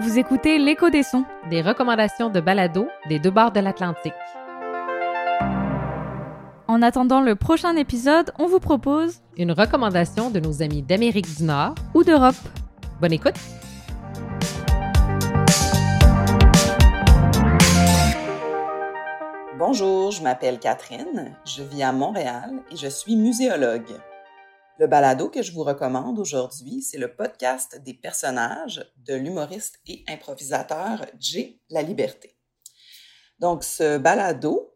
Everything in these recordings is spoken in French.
Vous écoutez L'écho des sons, des recommandations de balado des deux bords de l'Atlantique. En attendant le prochain épisode, on vous propose une recommandation de nos amis d'Amérique du Nord ou d'Europe. Bonne écoute! Bonjour, je m'appelle Catherine, je vis à Montréal et je suis muséologue. Le balado que je vous recommande aujourd'hui, c'est le podcast des personnages de l'humoriste et improvisateur J. La Liberté. Donc, ce balado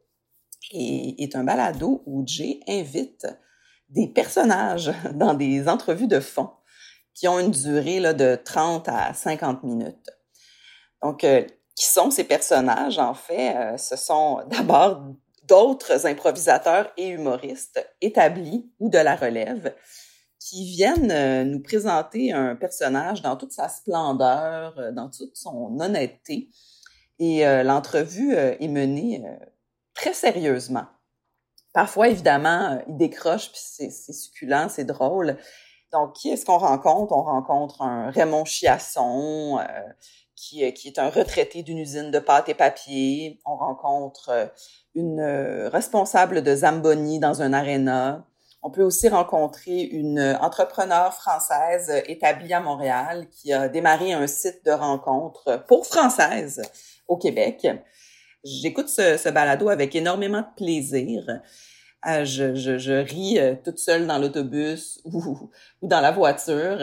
est, un balado où J invite des personnages dans des entrevues de fond qui ont une durée de 30 à 50 minutes. Donc, euh, qui sont ces personnages, en fait? Euh, ce sont d'abord d'autres improvisateurs et humoristes établis ou de la relève qui viennent euh, nous présenter un personnage dans toute sa splendeur, euh, dans toute son honnêteté. Et l'entrevue est menée très sérieusement. Parfois, évidemment, il décroche, puis c'est succulent, c'est drôle. Donc, qui est-ce qu'on rencontre? On rencontre un Raymond Chiasson, qui, est un retraité d'une usine de pâte et papier. On rencontre euh, une euh, responsable de Zamboni dans un aréna. On peut aussi rencontrer une entrepreneure française établie à Montréal qui a démarré un site de rencontre pour françaises au Québec. J'écoute ce, balado avec énormément de plaisir. Euh, je, je, ris toute seule dans l'autobus ou, ou dans la voiture.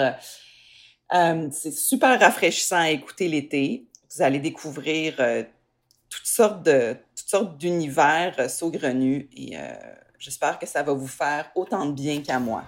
Euh, c'est super rafraîchissant à écouter l'été. Vous allez découvrir euh, toutes sortes de toutes sortes d'univers euh, saugrenus et j'espère que ça va vous faire autant de bien qu'à moi.